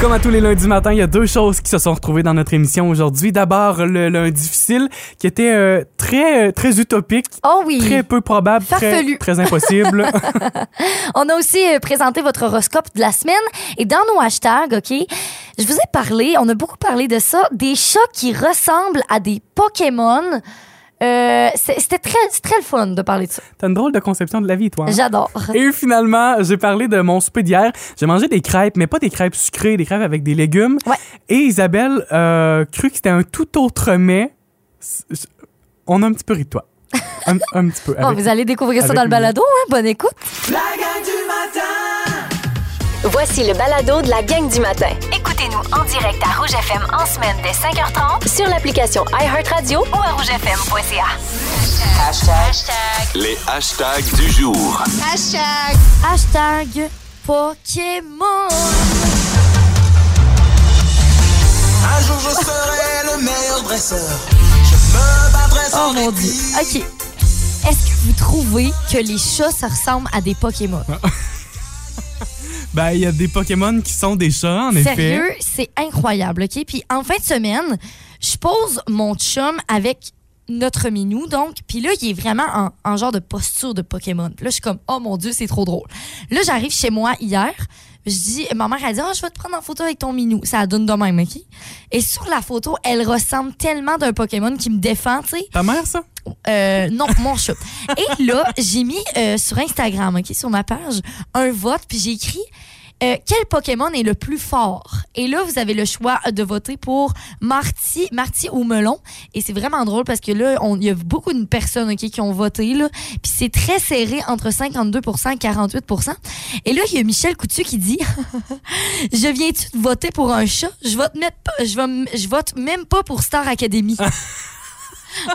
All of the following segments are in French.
Comme à tous les lundis matins, il y a deux choses qui se sont retrouvées dans notre émission aujourd'hui. D'abord, le lundi difficile, qui était euh, très euh, très utopique, Oh oui. très peu probable, très, Farfelu. très impossible. On a aussi euh, présenté votre horoscope de la semaine et dans nos hashtags, OK, je vous ai parlé, on a beaucoup parlé de ça, des chats qui ressemblent à des Pokémon. Euh, C'était très, très le fun de parler de ça. T'as une drôle de conception de la vie, toi. hein? J'adore. Et finalement, j'ai parlé de mon souper d'hier. J'ai mangé des crêpes, mais pas des crêpes sucrées, des crêpes avec des légumes. Ouais. Et Isabelle euh, crut que c'était un tout autre mets. On a un petit peu ri de toi. Un, un petit peu. Bon, avec- vous allez découvrir ça avec dans le balado, hein? Bonne écoute. Voici le balado de la gang du matin. Écoutez-nous en direct à Rouge FM en semaine dès 5h30 sur l'application iHeartRadio ou à rougefm.ca. Les hashtags du jour. Hashtag Pokémon. Un jour je serai le meilleur dresseur. Je me battrai Oh sans mon dieu. OK. Est-ce que vous trouvez que les chats, ça ressemble à des Pokémon? Ben, il y a des Pokémon qui sont des chats, en effet. Sérieux, c'est incroyable, OK? Puis en fin de semaine, je pose mon chum avec notre minou, donc, puis là, il est vraiment en, en genre de posture de Pokémon. Puis là, je suis comme, oh mon Dieu, c'est trop drôle. Là, j'arrive chez moi hier, je dis, ma mère, elle dit, oh, je vais te prendre en photo avec ton minou. Ça donne de même, OK? Et sur la photo, elle ressemble tellement d'un Pokémon qui me défend, tu sais. Ta mère, ça? Euh, non, mon chat. Et là, j'ai mis euh, sur Instagram, OK, sur ma page, un vote, puis j'ai écrit euh, quel Pokémon est le plus fort? Et là, vous avez le choix de voter pour Marty, Marty ou Melon. Et c'est vraiment drôle parce que là, il y a beaucoup de personnes qui ont voté. là. Puis c'est très serré entre 52% et 48% Et là, il y a Michel Coutu qui dit Je viens-tu voter pour un chat? Je vote, je vote même pas pour Star Academy.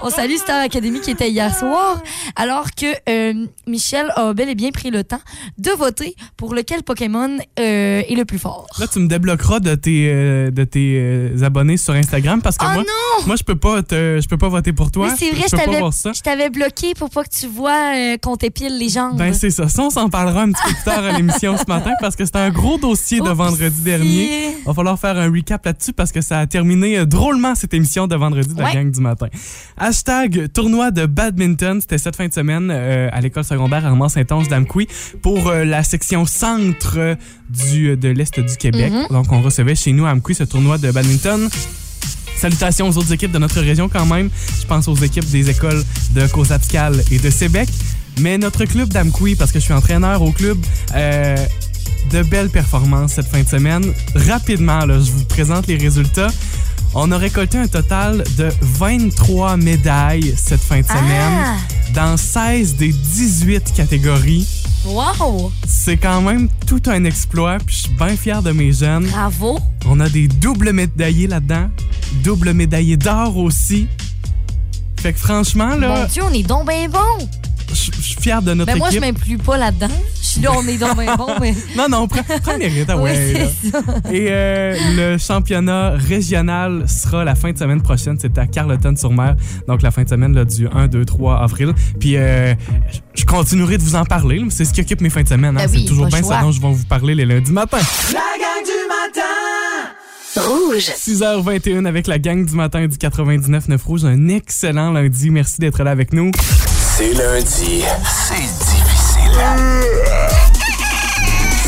On salue Star Academy qui était hier soir, alors que euh, Michel a bel et bien pris le temps de voter pour lequel Pokémon euh, est le plus fort. Là, tu me débloqueras de tes, euh, de tes abonnés sur Instagram parce que Oh moi, non! moi je peux pas te, je peux pas voter pour toi. C'est vrai, je t'avais, bloqué pour pas que tu vois qu'on t'épile les jambes. Ben c'est ça. Ça, on s'en parlera un petit peu plus tard à l'émission ce matin parce que c'était un gros dossier de Oupsie. vendredi dernier. Va falloir faire un recap là-dessus parce que ça a terminé drôlement cette émission de vendredi de la Ouais. gang du matin. Hashtag tournoi de badminton. C'était cette fin de semaine euh, à l'école secondaire Armand Saint-Onge d'Amqui pour euh, la section centre du, de l'Est du Québec. Mhm. Donc on recevait chez nous à Amqui ce tournoi de badminton. Salutations aux autres équipes de notre région quand même. Je pense aux équipes des écoles de Cosapscal et de Sébec. Mais notre club d'Amqui, parce que je suis entraîneur au club, euh, de belles performances cette fin de semaine. Rapidement, là, je vous présente les résultats. On a récolté un total de 23 médailles cette fin de semaine Ah! dans 16 des 18 catégories. Wow! C'est quand même tout un exploit, puis je suis bien fier de mes jeunes. Bravo! On a des doubles médaillés là-dedans, double médaillé d'or aussi. Fait que franchement, Mon là, Dieu, on est donc bien bon! je je suis fier de notre Ben moi, je équipe. m'inclus pas là-dedans. Suis là, on est donc bien bon, mais. non, non, prends, prends le mérite, ah oui, ouais, là. c'est ça. Et euh, le championnat régional sera la fin de semaine prochaine. C'est à Carleton-sur-Mer. Donc, la fin de semaine là, du 1, 2, 3 avril. Puis, euh, je continuerai de vous en parler. C'est ce qui occupe mes fins de semaine. hein. Ben oui, C'est toujours bien choix. ça dont je vais vous parler les lundis matin. La gang du matin. Rouge. 6h21 avec la gang du matin du 99.9 Rouge. Un excellent lundi. Merci d'être là avec nous. C'est lundi. C'est.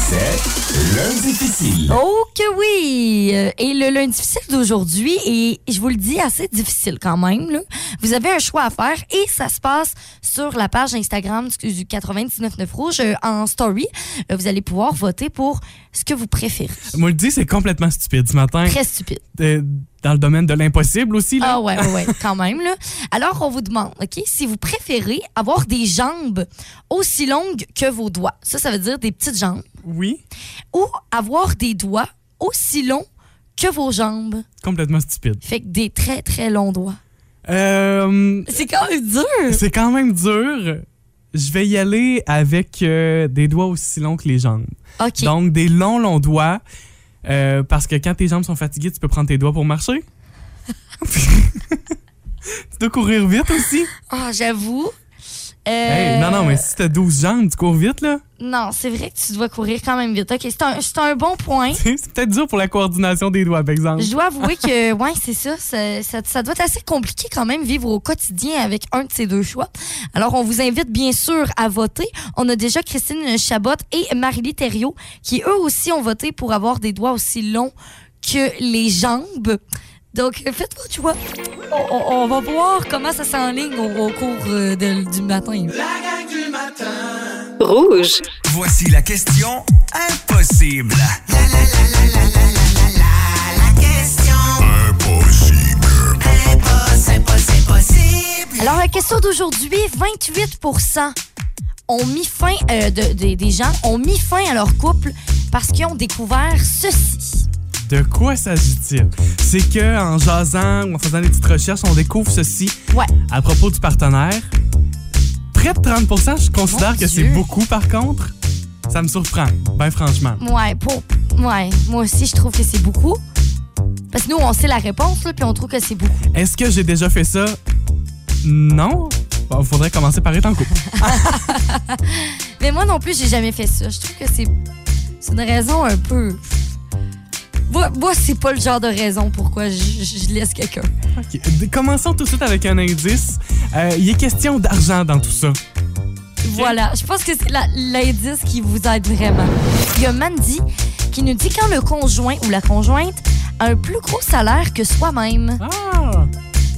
C'est lundi difficile. Oh que oui! Euh, Et le lundi difficile d'aujourd'hui, et je vous le dis, assez difficile quand même. là. Vous avez un choix à faire et ça se passe sur la page Instagram du du 99.9 Rouge euh, en story. Euh, Vous allez pouvoir voter pour ce que vous préférez. Moi, le dis, c'est complètement stupide ce matin. Très stupide. Euh, dans le domaine de l'impossible aussi. Là. Ah ouais, ouais, ouais, quand même. Là. Alors, on vous demande, OK, si vous préférez avoir des jambes aussi longues que vos doigts. Ça, ça veut dire des petites jambes. Oui, Ou avoir des doigts aussi longs que vos jambes. complètement stupide. Fait que des très, très longs doigts. Euh, C'est quand même dur. c'est quand même dur. Je vais y aller avec euh, des doigts aussi longs que les jambes. OK. Donc, des longs, longs doigts. Euh, parce que quand tes jambes sont fatiguées, tu peux prendre tes doigts pour marcher. tu dois courir vite aussi. Ah, j'avoue. Euh, Hey, non, non, mais si t'as 12 jambes, tu cours vite, là. Non, c'est vrai que tu dois courir quand même vite. OK, c'est un, c'est un bon point. C'est peut-être dur pour la coordination des doigts, par exemple. Je dois avouer que, ouais, c'est ça, ça, ça. ça doit être assez compliqué quand même vivre au quotidien avec un de ces deux choix. Alors, on vous invite bien sûr à voter. On a déjà Christine Chabot et Marie-Lie Thériault qui, eux aussi, ont voté pour avoir des doigts aussi longs que les jambes. Donc, euh, faites votre choix. On, on- on va voir comment ça s'enligne au, au cours euh, de- du matin. Rouge. Voici la question impossible. Alors, la question d'aujourd'hui, 28 ont mis fin, euh, de- de- des gens ont mis fin à leur couple parce qu'ils ont découvert ceci. De quoi s'agit-il? C'est que en jasant ou en faisant des petites recherches, on découvre ceci Ouais. à propos du partenaire. Près de 30% je considère Mon que c'est beaucoup par contre. Ça me surprend, ben franchement. Ouais, pour, ouais, moi aussi, je trouve que c'est beaucoup. Parce que nous, on sait la réponse, là, puis on trouve que c'est beaucoup. Est-ce que j'ai déjà fait ça? Non. Bon, faudrait commencer par être en couple. Mais moi non plus, j'ai jamais fait ça. Je trouve que c'est c'est une raison un peu. Moi, moi c'est pas le genre de raison pourquoi je, laisse quelqu'un. Ok, d- Commençons tout de suite avec un indice. Euh, il est question d'argent dans tout ça. Voilà, je pense que c'est l'indice qui vous aide vraiment. Il y a Mandy qui nous dit quand le conjoint ou la conjointe a un plus gros salaire que soi-même. Ah!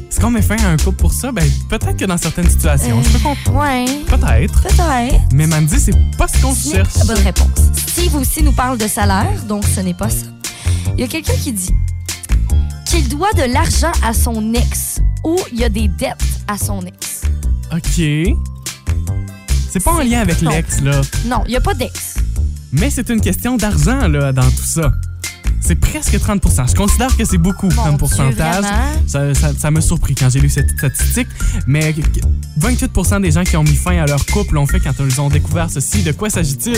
Est-ce qu'on met fin à un couple pour ça? Ben, peut-être que dans certaines situations. Je peux comprendre. Ouais, Peut-être. peut-être. Mais Mandy, c'est pas ce qu'on cherche. bonne réponse. Steve aussi nous parle de salaire, donc ce n'est pas ça. Il y a quelqu'un qui dit qu'il doit de l'argent à son ex ou il y a des dettes à son ex. OK. C'est pas en lien avec l'ex, là. Non, il n'y a pas d'ex. Mais c'est une question d'argent, là, dans tout ça. C'est presque 30% Je considère que c'est beaucoup Mon comme Dieu, pourcentage. vraiment? Ça, ça, ça m'a surpris quand j'ai lu cette statistique. Mais 28% des gens qui ont mis fin à leur couple l'ont fait quand ils ont découvert ceci. De quoi s'agit-il?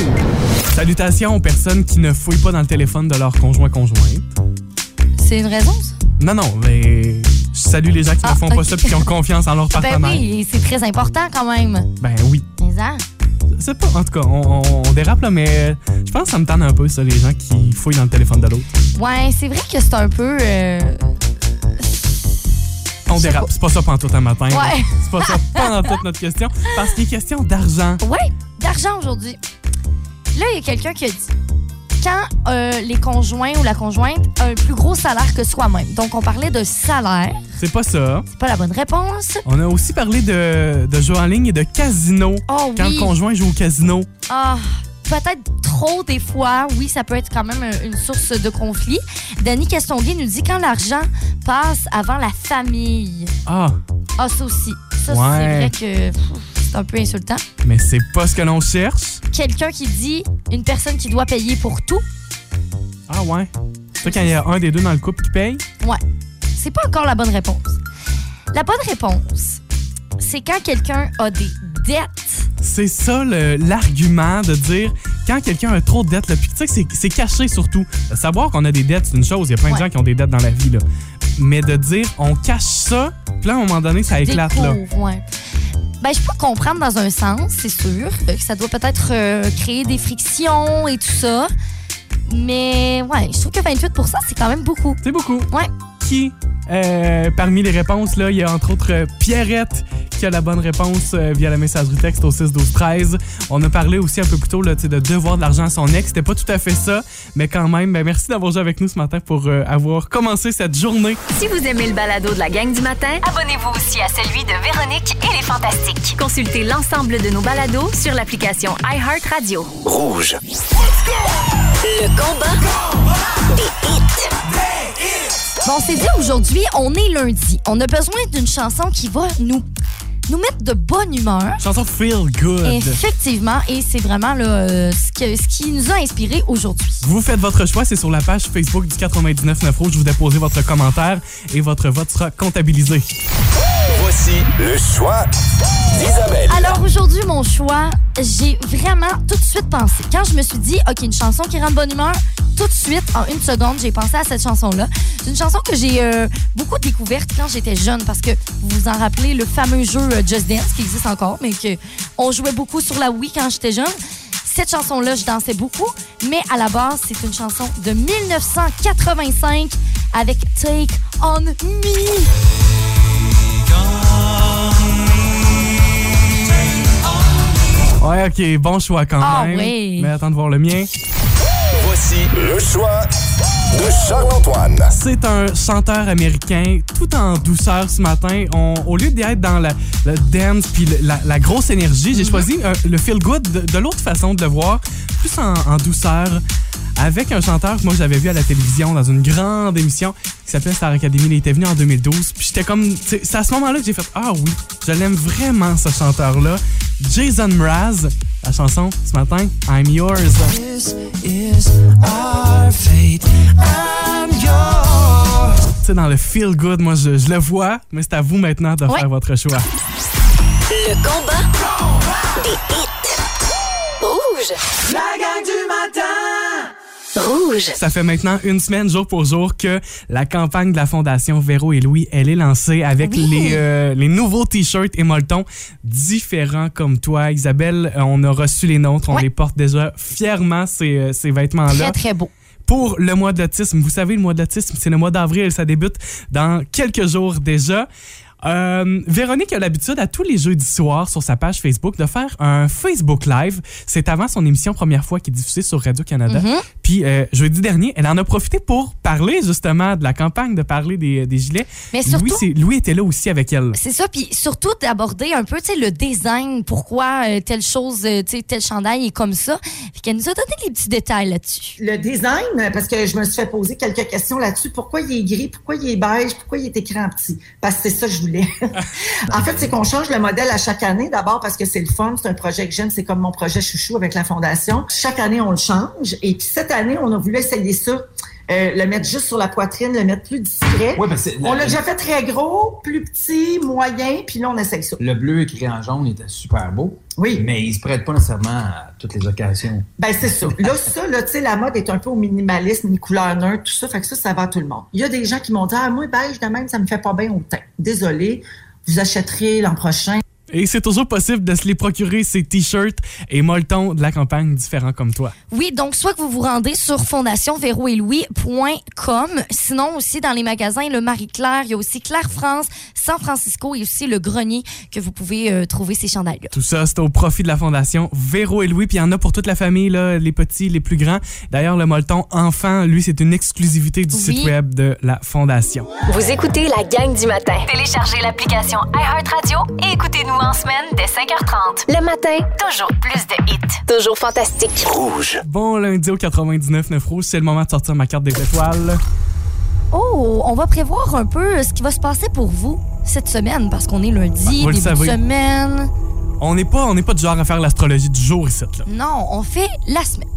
Salutations aux personnes qui ne fouillent pas dans le téléphone de leur conjoint-conjointe. C'est une raison, ça? Non, non, mais je salue les gens qui Ah, ne font pas ça et qui ont confiance en leur Ben partenaire. oui, et c'est très important quand même. Ben oui. Mais C'est pas, en tout cas, on, on- on dérape là, mais je pense que ça me tente un peu, ça, les gens qui fouillent dans le téléphone de l'autre. Ouais, c'est vrai que c'est un peu. euh, On Je sais dérape, pas. c'est pas ça pantoute un matin. là. Ouais. C'est pas ça pendant toute notre question, parce qu'il est question d'argent. Ouais, d'argent aujourd'hui. Là, il y a quelqu'un qui a dit quand euh, les conjoints ou la conjointe a un plus gros salaire que soi-même. Donc, on parlait de salaire. C'est pas ça. C'est pas la bonne réponse. On a aussi parlé de, de jeux en ligne et de casino. Oh Quand oui. le conjoint joue au casino. Ah, peut-être trop des fois. Oui, ça peut être quand même euh, une source de conflit. Danny Castonguay nous dit quand l'argent passe avant la famille. Ah, Ah, ça aussi. Ça, Ouais. c'est vrai que c'est un peu insultant. mais c'est pas ce que l'on cherche. Quelqu'un qui dit une personne qui doit payer pour tout. Ah ouais. C'est quand il y a un des deux dans le couple qui paye? Ouais. C'est pas encore la bonne réponse. La bonne réponse, c'est quand quelqu'un a des dettes. C'est ça l'argument de dire quand quelqu'un a trop de dettes. là, Puis tu sais que c'est- caché surtout. Savoir qu'on a des dettes, c'est une chose. Il y a plein de gens qui ont des dettes dans la vie. Là. Mais de dire on cache ça, puis là, à un moment donné, ça éclate. Là. Ouais. Ben, je peux comprendre dans un sens, c'est sûr, euh, que ça doit peut-être euh, créer des frictions et tout ça. Mais ouais, je trouve que 28 c'est quand même beaucoup. C'est beaucoup. Ouais. Qui, euh, parmi les réponses, là, il y a entre autres euh, Pierrette qui a la bonne réponse euh, via la messagerie texte au 6 12 13. On a parlé aussi un peu plus tôt là, de devoir de l'argent à son ex. C'était pas tout à fait ça, mais quand même, ben, merci d'avoir joué avec nous ce matin pour euh, avoir commencé cette journée. Si vous aimez le balado de la gang du matin, abonnez-vous aussi à celui de Véronique et les Fantastiques. Consultez l'ensemble de nos balados sur l'application iHeartRadio. Rouge. Le combat des hits. Bon, c'est dit aujourd'hui, on est lundi. On a besoin d'une chanson qui va nous, nous mettre de bonne humeur. Chanson Feel Good. Effectivement, et c'est vraiment là, euh, ce, que- ce qui nous a inspiré aujourd'hui. Vous faites votre choix, c'est sur la page Facebook du 99.9 Rouge. Vous déposez votre commentaire et votre vote sera comptabilisé. Voici le choix d'Isabelle. Alors aujourd'hui, mon choix, j'ai vraiment tout de suite pensé. Quand je me suis dit, OK, une chanson qui rend de bonne humeur, tout de suite, en une seconde, j'ai pensé à cette chanson-là. C'est une chanson que j'ai euh, beaucoup découverte quand j'étais jeune parce que vous vous en rappelez le fameux jeu euh, Just Dance qui existe encore, mais que on jouait beaucoup sur la Wii quand j'étais jeune. Cette chanson-là, je dansais beaucoup, mais à la base, c'est une chanson de 1985 avec Take On Me. Ouais, ok, bon choix quand Ah même. oui. Mais attends de voir le mien. Voici le choix de Charles-Antoine. C'est un chanteur américain tout en douceur ce matin. On- au lieu d'être dans la, le dance puis la, la grosse énergie, j'ai choisi euh, le feel good de, de l'autre façon de le voir, plus en, en douceur, avec un chanteur que moi j'avais vu à la télévision dans une grande émission qui s'appelait Star Academy. Il était venu en 2012. Puis j'étais comme, c'est à ce moment-là que j'ai fait ah oui, je l'aime vraiment ce chanteur-là, Jason Mraz. La chanson ce matin, I'm Yours. This is our fate. I'm yours. Tu sais, dans le feel good, moi, je, je le vois, mais c'est à vous maintenant de Ouais. faire votre choix. Le combat des hits. Rouge. La gang du matin. Rouge. Ça fait maintenant une semaine, jour pour jour, que la campagne de la Fondation Véro et Louis, elle est lancée avec Oui. les, euh, les nouveaux t-shirts et molletons différents comme toi. Isabelle, euh, on a reçu les nôtres, on Ouais. les porte déjà fièrement, ces, euh, ces vêtements-là. Très, très beau. pour le mois de l'autisme. Vous savez, le mois de l'autisme, c'est le mois d'avril, ça débute dans quelques jours déjà. Euh, Véronique a l'habitude à tous les jeudis soirs sur sa page Facebook de faire un Facebook Live. C'est avant son émission première fois qui est diffusée sur Radio-Canada. Mm-hmm. Puis euh, jeudi dernier, elle en a profité pour parler justement de la campagne, de parler des, des gilets. Mais surtout- Louis, était là aussi avec elle. C'est ça, puis surtout d'aborder un peu, le design, pourquoi euh, telle chose, euh, tel chandail est comme ça. Puis qu'elle nous a donné les petits détails là-dessus. Le design, parce que je me suis fait poser quelques questions là-dessus. Pourquoi il est gris? Pourquoi il est beige? Pourquoi il est écrit en petit? Parce que c'est ça que je voulais. En fait, c'est qu'on change le modèle à chaque année. D'abord parce que c'est le fun. C'est un projet que j'aime. C'est comme mon projet chouchou avec la Fondation. Chaque année, on le change. Et puis cette année, on a voulu essayer ça. Euh, le mettre juste sur la poitrine, le mettre plus discret. Oui, parce que On la- déjà fait très gros, plus petit, moyen, puis là, on essaye ça. le bleu écrit en jaune était super beau, Oui. mais il se prête pas nécessairement à toutes les occasions. Ben, c'est ça. Là, ça, là, tu sais, la mode est un peu au minimalisme, ni couleur neutre, tout ça. Fait que ça, ça va à tout le monde. Il y a des gens qui m'ont dit, ah, moi, beige de même, ça me fait pas bien au teint. Désolé. Vous achèterez l'an prochain. Et c'est toujours possible de se les procurer, ces t-shirts et molletons de la campagne différents comme toi. Oui, donc soit que vous vous rendez sur fondationverouelouis.com, sinon aussi dans les magasins Le Marie-Claire, il y a aussi Claire France, San Francisco et aussi Le Grenier que vous pouvez euh, trouver ces chandails-là. Tout ça, c'est au profit de la Fondation Véro et Louis. Puis il y en a pour toute la famille, là, les petits, les plus grands. D'ailleurs, le molleton enfant, lui, c'est une exclusivité du Oui. site web de la Fondation. Vous écoutez la gang du matin. Téléchargez l'application iHeartRadio et écoutez-nous en semaine dès 5h30. Le matin, toujours plus de hits. Toujours fantastique. Rouge. Bon lundi au 99.9 Rouge, c'est le moment de sortir ma carte des étoiles. Oh, on va prévoir un peu ce qui va se passer pour vous cette semaine parce qu'on est lundi, Ah, début de semaine. On n'est pas, on n'est pas du genre à faire l'astrologie du jour ici. Là. Non, on fait la semaine.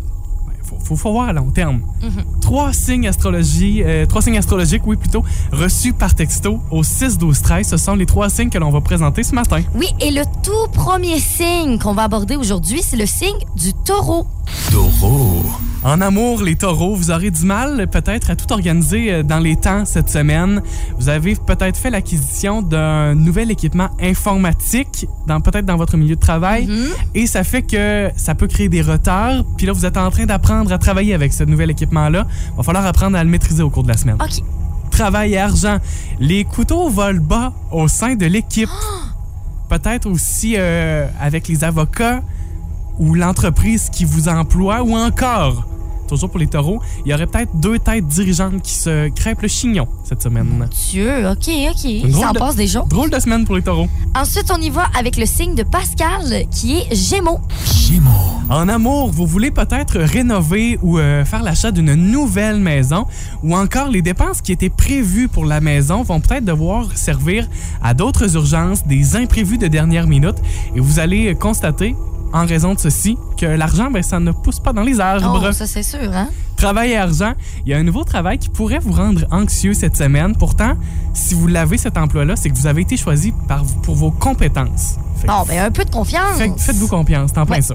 Faut, faut, faut voir à long terme. Mhm. Trois signes astrologie, euh, trois signes astrologiques, oui plutôt, reçus par texto au 6 12 13. Ce sont les trois signes que l'on va présenter ce matin. Oui, et le tout premier signe qu'on va aborder aujourd'hui, c'est le signe du taureau. Taureau. En amour, les taureaux, vous aurez du mal peut-être à tout organiser euh, dans les temps cette semaine. Vous avez peut-être fait l'acquisition d'un nouvel équipement informatique, dans, peut-être dans votre milieu de travail, Mhm. et ça fait que ça peut créer des retards. Puis là, vous êtes en train d'apprendre à travailler avec ce nouvel équipement-là. Va falloir apprendre à le maîtriser au cours de la semaine. OK. Travail et argent. Les couteaux volent bas au sein de l'équipe. Peut-être aussi euh, avec les avocats ou l'entreprise qui vous emploie ou encore, toujours pour les taureaux, il y aurait peut-être deux têtes dirigeantes qui se crêpent le chignon cette semaine. Dieu, OK, OK. Ça drôle en de- passe déjà. Drôle de semaine pour les taureaux. Ensuite, on y va avec le signe de Pascal, qui est Gémeaux. Gémeaux. En amour, vous voulez peut-être rénover ou euh, faire l'achat d'une nouvelle maison ou encore les dépenses qui étaient prévues pour la maison vont peut-être devoir servir à d'autres urgences, des imprévus de dernière minute et vous allez constater en raison de ceci que l'argent ben ça ne pousse pas dans les arbres. Oh, ça c'est sûr, hein? Travail et argent, il y a un nouveau travail qui pourrait vous rendre anxieux cette semaine. Pourtant, si vous l'avez cet emploi-là, c'est que vous avez été choisi par, pour vos compétences. Fait Bon, ben un peu de confiance. fait Faites-vous confiance, t'en Ouais. ça.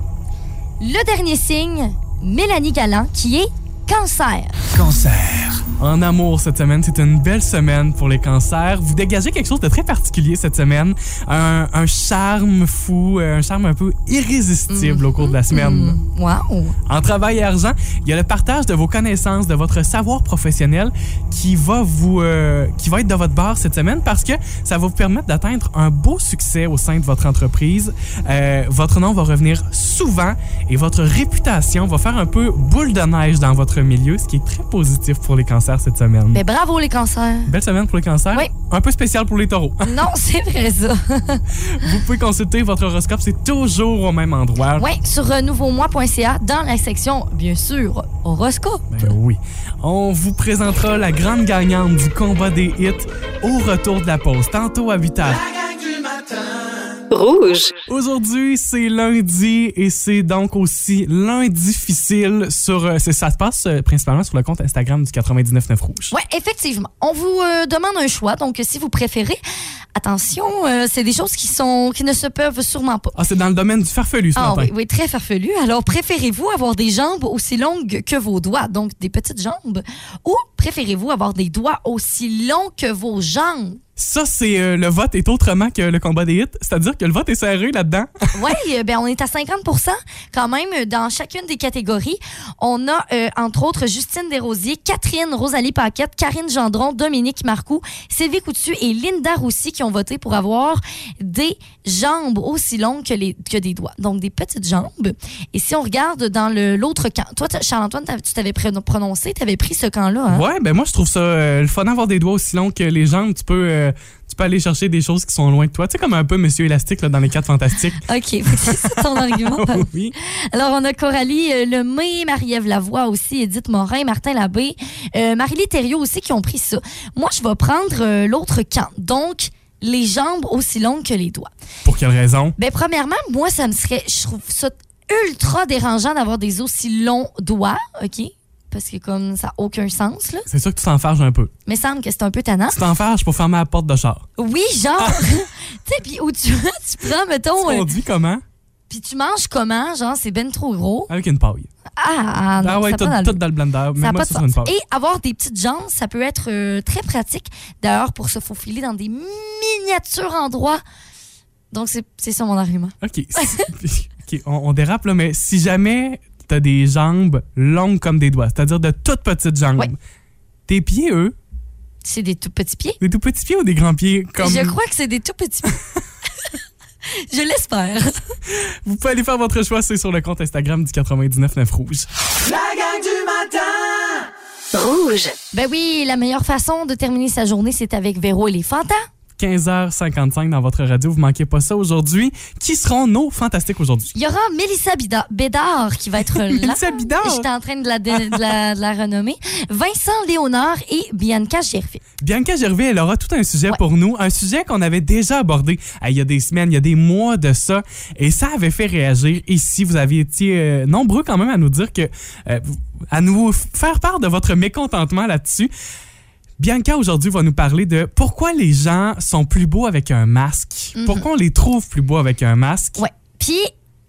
Le dernier signe, Mélanie Galland, qui est cancer. Cancer. En amour cette semaine, c'est une belle semaine pour les cancers. Vous dégagez quelque chose de très particulier cette semaine. Un, un charme fou, euh, un charme un peu irrésistible au cours de la semaine. Hmm, Wow. En travail et argent, il y a le partage de vos connaissances, de votre savoir professionnel qui va vous, euh, qui va être de votre barre cette semaine parce que ça va vous permettre d'atteindre un beau succès au sein de votre entreprise. Euh, votre nom va revenir souvent et votre réputation va faire un peu boule de neige dans votre milieu, ce qui est très positif pour les cancers cette semaine. Ben bravo les cancers. Belle semaine pour les cancers. Oui. Un peu spécial pour les taureaux. Non, c'est vrai ça. Vous pouvez consulter votre horoscope, c'est toujours au même endroit. Oui, sur euh, nouveaumois.ca, dans la section, bien sûr, horoscope. Ben oui. On vous présentera la grande gagnante du combat des hits au retour de la pause, tantôt à 8 heures. Rouge. Aujourd'hui, c'est lundi et c'est donc aussi lundi difficile sur. euh, ça se passe euh, principalement sur le compte Instagram du 99.9 Rouge. Oui, effectivement. On vous euh, demande un choix, donc si vous préférez, attention, c'est des choses qui sont qui ne se peuvent sûrement pas. Ah, c'est dans le domaine du farfelu ce Ah matin. oui, oui, très farfelu. Alors, préférez-vous avoir des jambes aussi longues que vos doigts, donc des petites jambes, ou préférez-vous avoir des doigts aussi longs que vos jambes? Ça, c'est euh, le vote est autrement que le combat des hits. C'est-à-dire que le vote est serré là-dedans. Oui, euh, ben on est à 50% quand même euh, dans chacune des catégories. On a, euh, entre autres, Justine Desrosiers, Catherine Rosalie Paquette, Karine Gendron, Dominique Marcoux, Sylvie Coutu et Linda Roussy qui ont voté pour avoir des jambes aussi longues que, les, que des doigts. Donc, des petites jambes. Et si on regarde dans l'autre camp, toi, Charles-Antoine, tu t'avais prononcé, tu avais pris ce camp-là. Hein? Ouais, ben moi, je trouve ça euh, le fun d'avoir des doigts aussi longs que les jambes. Tu peux, euh, tu peux aller chercher des choses qui sont loin de toi. Tu sais, comme un peu Monsieur Élastique là, dans les quatre fantastiques. OK, c'est ça ton argument. oui. Alors, on a Coralie euh, Lemay, Marie-Ève Lavoie aussi, Edith Morin, Martin Labbé, euh, Marie-Lie Thériault aussi qui ont pris ça. Moi, je vais prendre euh, l'autre camp. Donc, les jambes aussi longues que les doigts. Pour quelle raison? Ben, premièrement, moi, ça me serait. Je trouve ça ultra dérangeant d'avoir des aussi longs doigts, OK? Parce que comme ça n'a aucun sens, là. C'est sûr que tu t'enfarges un peu. Mais semble que c'est un peu tannant. Tu t'enfarges pour fermer la porte de char. Oui, genre. tu sais, puis où tu, tu prends, mettons. On euh, dit comment? Puis tu manges comment? Genre, c'est ben trop gros. Avec une paille. Ah, ah, non, ah ouais, ça tout, tout d'allure. dans le blender. Ça n'a Mets-moi pas ça sens. Et avoir des petites jambes, ça peut être euh, très pratique. D'ailleurs, pour se faufiler dans des miniatures endroits. Donc, c'est c'est ça mon argument. OK. Si- OK, on, on dérape, là, mais si jamais t'as des jambes longues comme des doigts, c'est-à-dire de toutes petites jambes, Ouais. tes pieds, eux, C'est des tout petits pieds. des tout petits pieds ou des grands pieds? Comme... Je crois que c'est des tout petits pieds. Je l'espère. Vous pouvez aller faire votre choix, c'est sur le compte Instagram du 99.9 Rouge. La gang du matin Rouge. Ben oui, la meilleure façon de terminer sa journée, c'est avec Véro et les Fantas. 15h55 dans votre radio, vous manquez pas ça aujourd'hui. Qui seront nos fantastiques aujourd'hui? Il y aura Mélissa Bida- Bédard qui va être là. Mélissa Bédard? J'étais en train de la, de, de la, de la renommer. Vincent Léonard et Bianca Gervais. Bianca Gervais, elle aura tout un sujet Ouais. pour nous, un sujet qu'on avait déjà abordé il y a des semaines, il y a des mois de ça, et ça avait fait réagir ici. Vous aviez été euh, nombreux quand même à nous dire que, euh, à nous faire part de votre mécontentement là-dessus. Bianca aujourd'hui va nous parler de pourquoi les gens sont plus beaux avec un masque. Mhm. Pourquoi on les trouve plus beaux avec un masque? Ouais. Puis,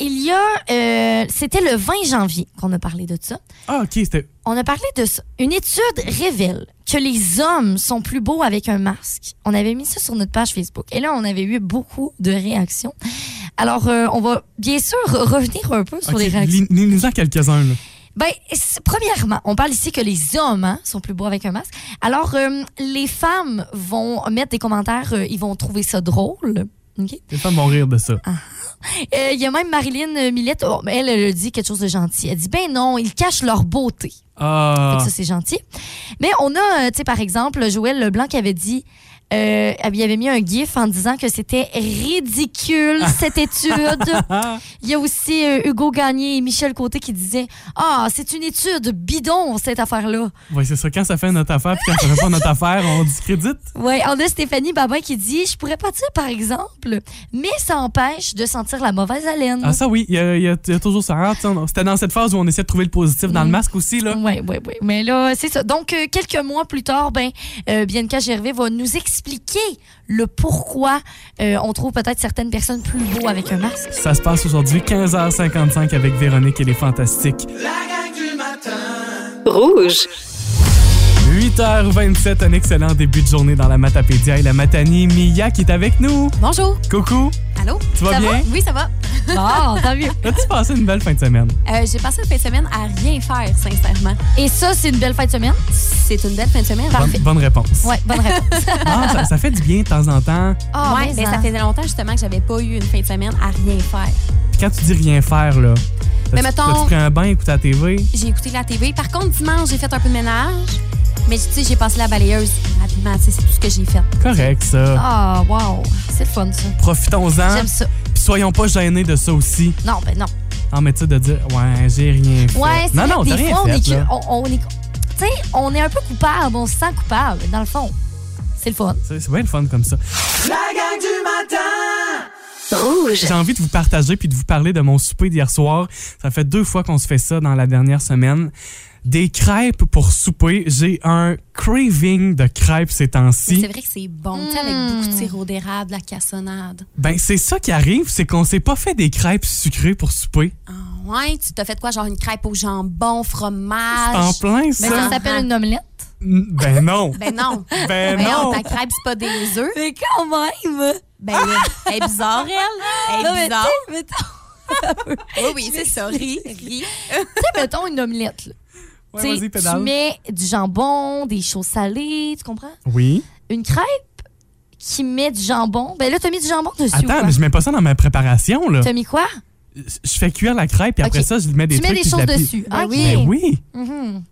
il y a. euh, C'était le 20 janvier qu'on a parlé de ça. Ah, ok, c'était. On a parlé de ça. Une étude révèle que les hommes sont plus beaux avec un masque. On avait mis ça sur notre page Facebook. Et là, on avait eu beaucoup de réactions. Alors, euh, on va bien sûr revenir un peu sur les réactions. lis- Lis-nous-en quelques-uns. Ben, premièrement, on parle ici que les hommes hein, sont plus beaux avec un masque. Alors, euh, les femmes vont mettre des commentaires, euh, ils vont trouver ça drôle. Les femmes vont rire de ça. Euh, Il y a même Marilyn Millette, oh, elle, elle dit quelque chose de gentil. Elle dit, ben non, ils cachent leur beauté. Fait Ah, que ça, c'est gentil. Mais on a, tu sais, par exemple, Joël Leblanc qui avait dit euh, il avait mis un gif en disant que c'était ridicule, cette étude. Il y a aussi euh, Hugo Gagné et Michel Côté qui disaient Ah, c'est une étude bidon, cette affaire-là. Oui, c'est ça. Quand ça fait notre affaire, puis quand ça fait pas notre affaire, on discrédite. Oui, on a Stéphanie Babin qui dit Je pourrais pas dire par exemple, mais ça empêche de sentir la mauvaise haleine. Ah, ça, oui. Il y a, il y a- il y a toujours ça. Ah, C'était dans cette phase où on essaie de trouver le positif dans le Mm. masque aussi, là. Oui, oui, oui. Mais là, c'est ça. Donc, euh, quelques mois plus tard, ben, euh, Bianca Gervais va nous expliquer le pourquoi euh, on trouve peut-être certaines personnes plus beaux avec un masque. Ça se passe aujourd'hui, 15h55 avec Véronique et les Fantastiques. Rouge. 8h27, un excellent début de journée dans la Matapédia et la Matanie. Mia qui est avec nous. Bonjour. Coucou, Allô? tu vas ça bien? va? Oui, ça va. Bon, tant mieux. As-tu passé une belle fin de semaine? Euh, J'ai passé une fin de semaine à rien faire, sincèrement. Et ça, c'est une belle fin de semaine? C'est une belle fin de semaine. Bonne, bonne réponse. Oui, bonne réponse. Ah, ça, ça fait du bien de temps en temps. Ah, ouais, mais ben, ça faisait longtemps justement que j'avais pas eu une fin de semaine à rien faire. Puis Quand tu dis rien faire, là, Mais mettons- t'as-tu pris un bain, écouté la TV? J'ai écouté la TV. Par contre, dimanche, j'ai fait un peu de ménage. Mais tu sais, j'ai passé la balayeuse rapidement. Tu sais, c'est tout ce que j'ai fait. Correct, ça. Ah, wow. C'est le fun, ça. Profitons-en. J'aime ça. Puis soyons pas gênés de ça aussi. Non, ben non. Non, mais tu sais, de dire, ouais, j'ai rien fait. Ouais, c'est non, non, des rien fois, on fait, est, là. on, on est, tu sais, on est un peu coupable, on se sent coupable, dans le fond. C'est le fun. C'est bien le fun comme ça. La gang du matin Rouge. J'ai envie de vous partager puis de vous parler de mon souper d'hier soir. Ça fait deux fois qu'on se fait ça dans la dernière semaine. Des crêpes pour souper. J'ai un craving de crêpes ces Mais temps-ci. C'est vrai que c'est bon, tu sais, avec beaucoup de sirop d'érable, de la cassonade. Ben, c'est ça qui arrive, c'est qu'on s'est pas fait des crêpes sucrées pour souper. Ah ouais, tu t'as fait quoi? Genre une crêpe au jambon, C'est fromage? en plein, Mais ça. ça s'appelle une omelette. Mm, Ben non. Ben non. Ben non. ta crêpe, c'est pas des œufs. Mais quand même! Ben, elle est bizarre, elle. Elle Non, est mais bizarre. Oui, oui, c'est ça. Ris, ris. tu sais, mettons une omelette. là. Ouais, Tu tu mets du jambon, des choses salées, tu comprends? Oui. Une crêpe qui met du jambon. Ben là, t'as mis du jambon dessus Attends, mais je mets pas ça dans ma préparation, là. T'as mis quoi? Je fais cuire la crêpe, puis après ça, je mets des tu mets trucs. des puis je choses dessus. Ben Ok. oui. Ben oui.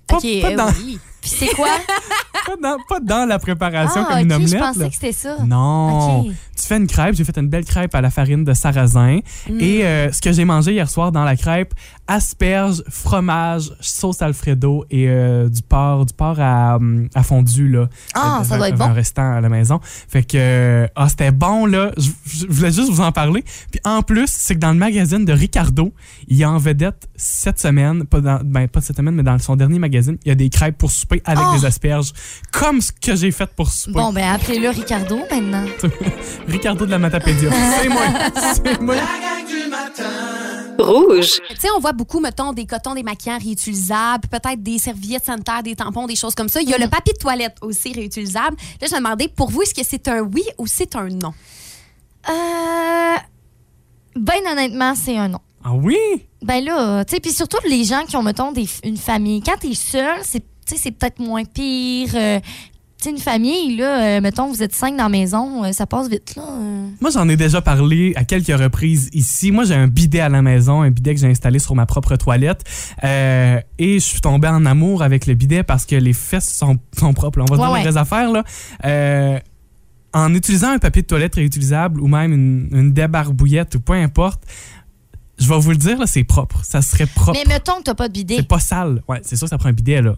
Pas, OK, pas euh, dans, oui. Puis c'est quoi? pas dans- pas dans la préparation ah, comme une omelette. je pensais là. que c'était ça. Non. Tu fais une crêpe. J'ai fait une belle crêpe à la farine de sarrasin. Mm. Et euh, ce que j'ai mangé hier soir dans la crêpe, asperges, fromage, sauce Alfredo et euh, du porc, du porc à, à fondu là. Ah, Euh, ça un- doit être un bon. restant à la maison. Fait que ah, c'était bon là. Je, je voulais juste vous en parler. Puis en plus, c'est que dans le magazine de Ricardo, il y a en vedette cette semaine, pas dans, ben, pas cette semaine, mais dans son dernier magazine, il y a des crêpes pour souper avec Oh! des asperges, comme ce que j'ai fait pour souper. Bon, ben appelez-le Ricardo maintenant. Ricardo de la Matapédia. c'est moi. C'est moi. La gang du matin Rouge. Tu sais, on voit beaucoup, mettons, des cotons démaquillants réutilisables, peut-être des serviettes sanitaires, des tampons, des choses comme ça. Il y a le papier de toilette aussi réutilisable. Là, je me demandais, pour vous, est-ce que c'est un oui ou c'est un non? Euh. Ben honnêtement, c'est un non. Ah oui? Ben là, tu sais, puis surtout les gens qui ont, mettons, des, une famille. Quand t'es seul, c'est, tu sais, c'est peut-être moins pire. euh, tu sais, une famille, là, euh, mettons, vous êtes cinq dans la maison, euh, ça passe vite, là. euh. Moi, j'en ai déjà parlé à quelques reprises ici. Moi, j'ai un bidet à la maison, un bidet que j'ai installé sur ma propre toilette. Et je suis tombé en amour avec le bidet parce que les fesses sont, sont propres. là. On va Ouais, dire les affaires. Là. En utilisant un papier de toilette réutilisable ou même une, une débarbouillette ou peu importe, je vais vous le dire, là, c'est propre. Ça serait propre. Mais mettons que t'as pas de bidet. C'est pas sale. Ouais, c'est sûr que ça prend un bidet, là.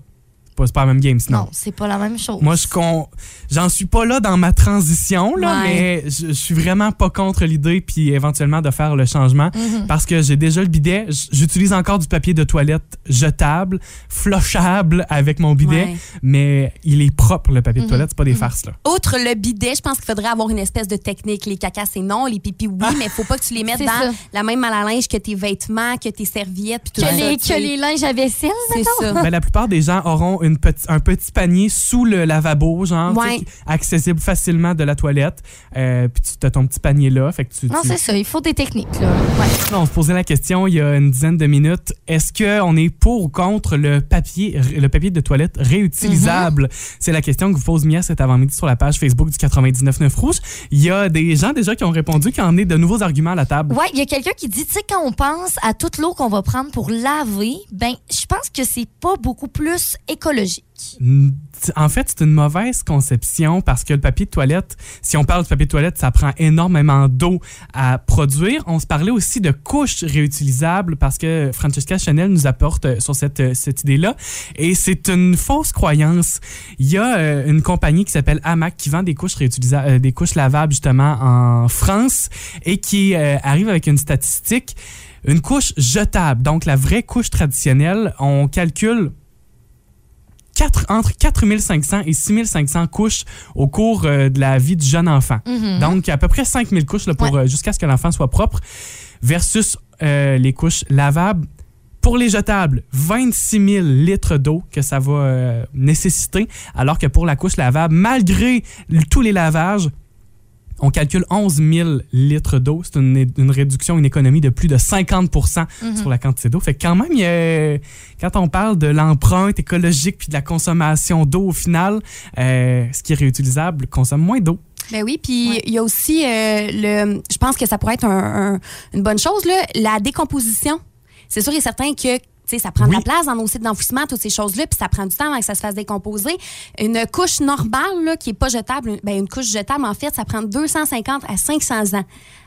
C'est pas, pas la même game, sinon. Non, c'est pas la même chose. Moi, je con... j'en suis pas là dans ma transition, là, Ouais. mais je, je suis vraiment pas contre l'idée puis éventuellement de faire le changement Mhm. parce que j'ai déjà le bidet. J'utilise encore du papier de toilette jetable, flochable avec mon bidet, Ouais. mais il est propre, le papier de Mhm. toilette. C'est pas des farces, là. Outre le bidet, je pense qu'il faudrait avoir une espèce de technique. Les cacas, c'est non. Les pipis, oui, mais il faut pas que tu les mettes dans ça. la même mal à linge que tes vêtements, que tes serviettes. puis tout Que, ça, les, que linges à vaisselle, C'est ça. Ben, la plupart des gens auront une petit- un petit panier sous le lavabo, genre, Ouais. accessible facilement de la toilette. Euh, puis tu as ton petit panier là. Fait que tu, Non, tu- c'est ça. Il faut des techniques, là. Ouais. On se posait la question il y a une dizaine de minutes. Est-ce qu'on est pour ou contre le papier, le papier de toilette réutilisable? C'est la question que vous pose Mia cet avant-midi sur la page Facebook du 99.9 Rouge. Il y a des gens déjà qui ont répondu, qui ont amené de nouveaux arguments à la table. Ouais, il y a quelqu'un qui dit, tu sais, quand on pense à toute l'eau qu'on va prendre pour laver, ben, je pense que c'est pas beaucoup plus économique En fait, c'est une mauvaise conception parce que le papier de toilette, si on parle de papier de toilette, ça prend énormément d'eau à produire. On se parlait aussi de couches réutilisables parce que Francesca Chanel nous apporte euh, sur cette, euh, cette idée-là. Et c'est une fausse croyance. Il y a euh, une compagnie qui s'appelle Hamac qui vend des couches réutilisables, des couches lavables justement en France et qui arrive avec une statistique. Une couche jetable, donc la vraie couche traditionnelle, on calcule quatre- entre 4500 et 6500 couches au cours euh, de la vie du jeune enfant. Mhm. Donc, à peu près 5000 couches là, pour, Ouais. euh, jusqu'à ce que l'enfant soit propre, versus euh, les couches lavables. Pour les jetables, 26 000 litres d'eau que ça va euh, nécessiter, alors que pour la couche lavable, malgré tous les lavages, on calcule 11 000 litres d'eau. C'est une, une réduction, une économie de plus de 50 Mhm. sur la quantité d'eau. Fait que quand même, a- quand on parle de l'empreinte écologique puis de la consommation d'eau au final, euh, ce qui est réutilisable consomme moins d'eau. Ben oui, puis il y a aussi euh, le. Je pense que ça pourrait être un- un- une bonne chose, là, la décomposition. C'est sûr et certain que. Sais, ça prend de la place dans nos sites d'enfouissement, toutes ces choses-là, puis ça prend du temps avant que ça se fasse décomposer. Une couche normale, là, qui est pas jetable, ben, une couche jetable, en fait, ça prend 250 à 500 ans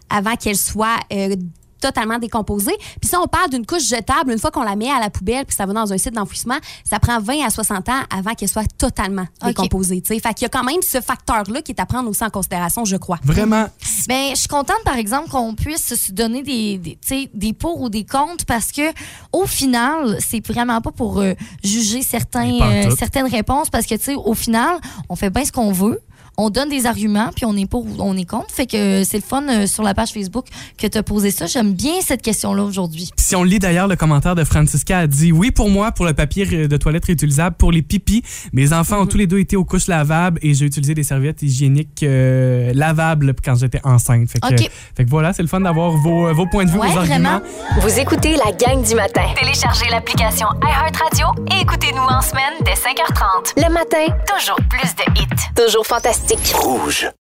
avant qu'elle soit euh, totalement décomposée. Puis si on parle d'une couche jetable, une fois qu'on la met à la poubelle puis ça va dans un site d'enfouissement, ça prend 20 à 60 ans avant qu'elle soit totalement OK. décomposée. tu sais. Fait qu'il y a quand même ce facteur-là qui est à prendre aussi en considération, je crois. Vraiment, Ben, je suis contente, par exemple, qu'on puisse se donner des, des, tu sais, des pour ou des contre parce que, au final, c'est vraiment pas pour euh, juger certains, euh, certaines réponses parce que, tu sais, au final, on fait bien ce qu'on veut. On donne des arguments, puis on est pour ou on est contre. Fait que c'est le fun euh, sur la page Facebook que tu as posé ça. J'aime bien cette question-là aujourd'hui. Si on lit d'ailleurs le commentaire de Francisca, elle dit oui pour moi pour le papier ré- de toilette réutilisable pour les pipis. Mes enfants Mhm. ont tous les deux été aux couches lavables et j'ai utilisé des serviettes hygiéniques euh, lavables quand j'étais enceinte. Fait que, OK. fait que voilà, c'est le fun d'avoir vos, euh, vos points de vue, Ouais, vos vraiment. arguments. Vous écoutez la gang du matin. Téléchargez l'application iHeartRadio et écoutez-nous en semaine dès 5h30. Le matin, Toujours plus de hits. toujours fantastique. Rouge.